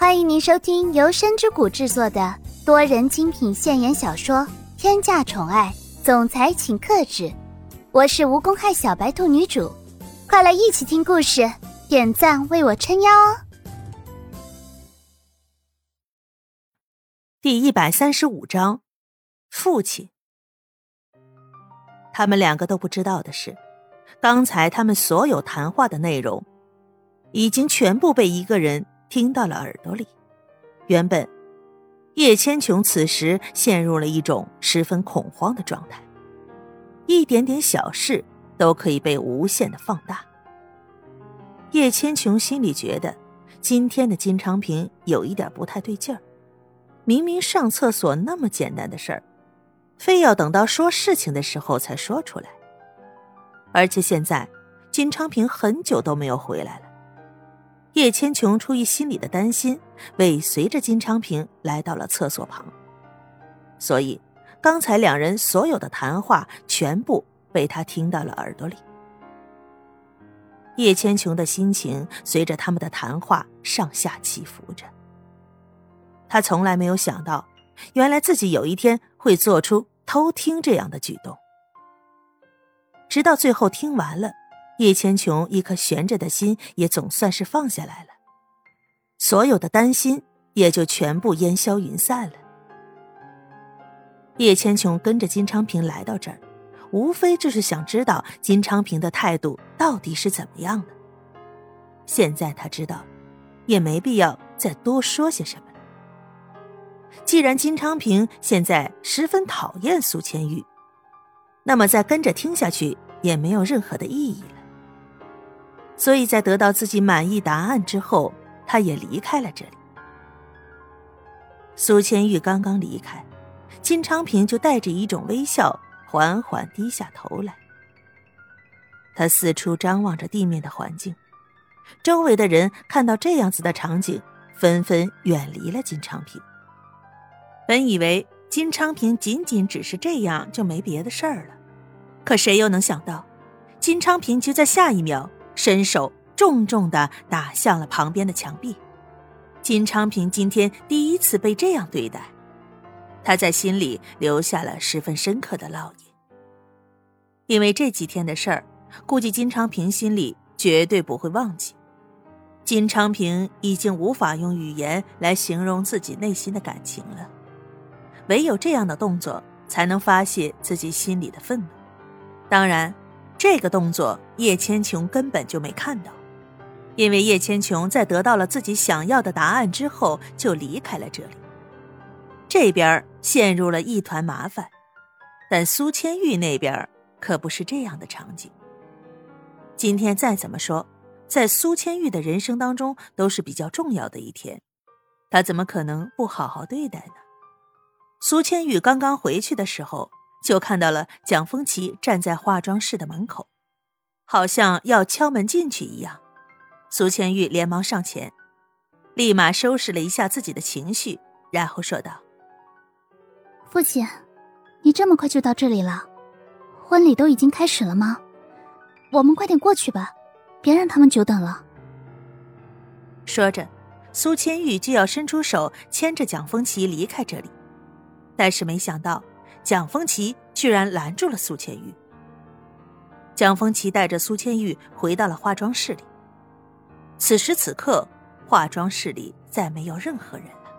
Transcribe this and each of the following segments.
欢迎您收听由深之谷制作的多人精品现言小说《天价宠爱总裁请克制》，我是无公害小白兔女主，快来一起听故事，点赞为我撑腰哦！第一百三十五章，父亲。他们两个都不知道的是，刚才他们所有谈话的内容，已经全部被一个人听到了耳朵里。原本，叶千琼此时陷入了一种十分恐慌的状态，一点点小事都可以被无限的放大。叶千琼心里觉得，今天的金昌平有一点不太对劲儿。明明上厕所那么简单的事儿。非要等到说事情的时候才说出来，而且现在金昌平很久都没有回来了。叶千琼出于心里的担心，尾随着金昌平来到了厕所旁。所以刚才两人所有的谈话全部被他听到了耳朵里。叶千琼的心情随着他们的谈话上下起伏着。他从来没有想到。原来自己有一天会做出偷听这样的举动，直到最后听完了，叶千琼一颗悬着的心也总算是放下来了，所有的担心也就全部烟消云散了。叶千琼跟着金昌平来到这儿，无非就是想知道金昌平的态度到底是怎么样的。现在他知道，也没必要再多说些什么。既然金昌平现在十分讨厌苏千玉，那么再跟着听下去也没有任何的意义了。所以在得到自己满意答案之后，他也离开了这里。苏千玉刚刚离开，金昌平就带着一种微笑，缓缓低下头来。他四处张望着地面的环境，周围的人看到这样子的场景，纷纷远离了金昌平。本以为金昌平仅仅只是这样就没别的事儿了，可谁又能想到，金昌平就在下一秒伸手重重的打向了旁边的墙壁。金昌平今天第一次被这样对待，他在心里留下了十分深刻的烙印。因为这几天的事儿，估计金昌平心里绝对不会忘记。金昌平已经无法用语言来形容自己内心的感情了。唯有这样的动作，才能发泄自己心里的愤怒。当然，这个动作叶千琼根本就没看到，因为叶千琼在得到了自己想要的答案之后，就离开了这里。这边陷入了一团麻烦，但苏千玉那边可不是这样的场景。今天再怎么说，在苏千玉的人生当中都是比较重要的一天，他怎么可能不好好对待呢？苏千玉刚刚回去的时候，就看到了蒋风奇站在化妆室的门口，好像要敲门进去一样。苏千玉连忙上前，立马收拾了一下自己的情绪，然后说道：“父亲，你这么快就到这里了？婚礼都已经开始了吗？我们快点过去吧，别让他们久等了。”说着，苏千玉就要伸出手牵着蒋风奇离开这里。但是没想到，蒋风奇居然拦住了苏千玉。蒋风奇带着苏千玉回到了化妆室里。此时此刻，化妆室里再没有任何人了。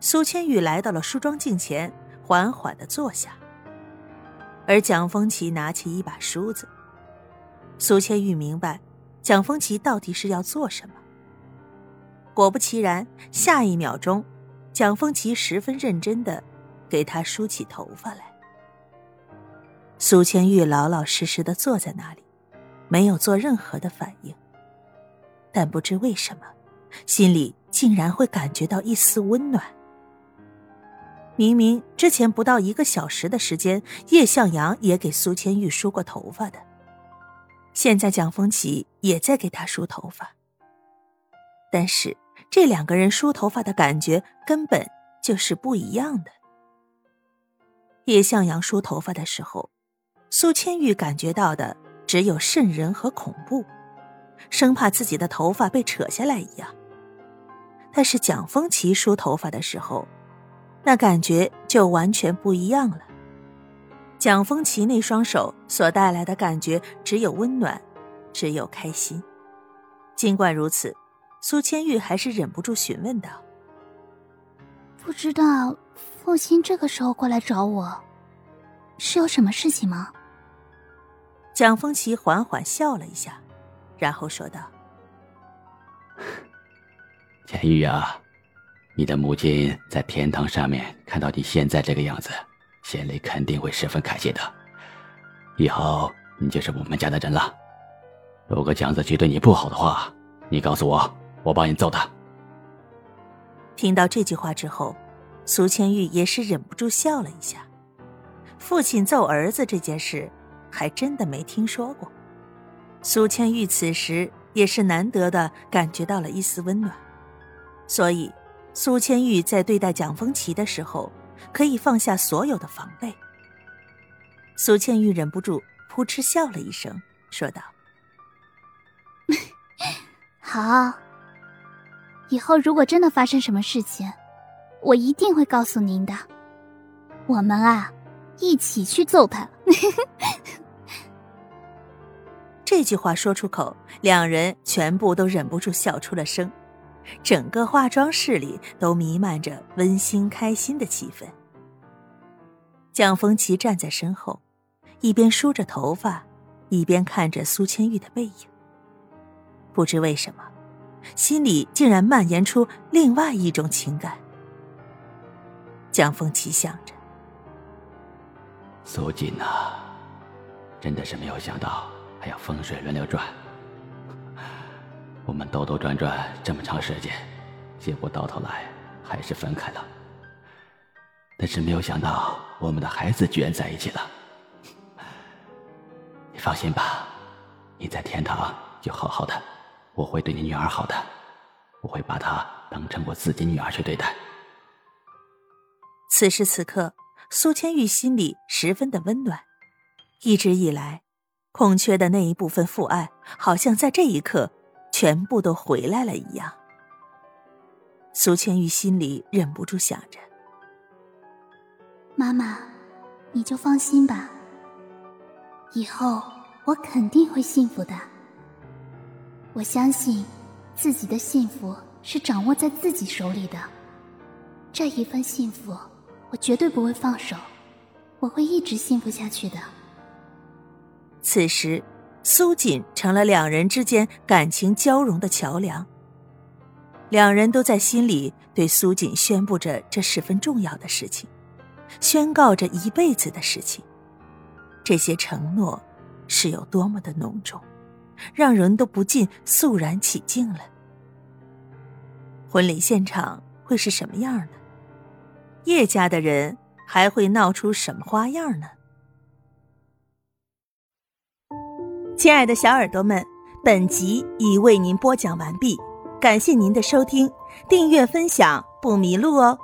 苏千玉来到了梳妆镜前，缓缓的坐下。而蒋风奇拿起一把梳子。苏千玉明白，蒋风奇到底是要做什么。果不其然，下一秒钟，蒋风奇十分认真的。给他梳起头发来。苏千玉老老实实的坐在那里，没有做任何的反应。但不知为什么，心里竟然会感觉到一丝温暖。明明之前不到一个小时的时间，叶向阳也给苏千玉梳过头发的，现在蒋风奇也在给他梳头发。但是这两个人梳头发的感觉根本就是不一样的。叶向阳梳头发的时候，苏千玉感觉到的只有瘆人和恐怖，生怕自己的头发被扯下来一样。但是蒋风奇梳头发的时候，那感觉就完全不一样了。蒋风奇那双手所带来的感觉只有温暖，只有开心。尽管如此，苏千玉还是忍不住询问道：“不知道父亲这个时候过来找我，是有什么事情吗？”蒋风奇缓缓笑了一下，然后说道：“千玉啊，你的母亲在天堂上面看到你现在这个样子。”心里肯定会十分开心的，以后你就是我们家的人了。如果蒋子琪对你不好的话，你告诉我，我帮你揍他。听到这句话之后，苏千玉也是忍不住笑了一下。父亲揍儿子这件事，还真的没听说过。苏千玉此时也是难得的感觉到了一丝温暖，所以苏千玉在对待蒋风奇的时候。可以放下所有的防备。苏千玉忍不住扑哧笑了一声，说道：“好，以后如果真的发生什么事情，我一定会告诉您的。我们啊，一起去揍他。”这句话说出口，两人全部都忍不住笑出了声。整个化妆室里都弥漫着温馨开心的气氛。蒋风奇站在身后，一边梳着头发，一边看着苏千玉的背影。不知为什么，心里竟然蔓延出另外一种情感。江风奇想着：“苏锦呐，真的是没有想到还要风水轮流转。”我们兜兜转转这么长时间，结果到头来还是分开了。但是没有想到，我们的孩子居然在一起了。你放心吧，你在天堂就好好的，我会对你女儿好的，我会把她当成我自己女儿去对待。此时此刻，苏千玉心里十分的温暖，一直以来空缺的那一部分父爱，好像在这一刻。全部都回来了一样，苏千玉心里忍不住想着：“妈妈，你就放心吧，以后我肯定会幸福的。我相信自己的幸福是掌握在自己手里的，这一份幸福我绝对不会放手，我会一直幸福下去的。”此时。苏锦成了两人之间感情交融的桥梁。两人都在心里对苏锦宣布着这十分重要的事情，宣告着一辈子的事情。这些承诺是有多么的浓重，让人都不禁肃然起敬了。婚礼现场会是什么样呢？叶家的人还会闹出什么花样呢？亲爱的小耳朵们，本集已为您播讲完毕，感谢您的收听，订阅分享不迷路哦。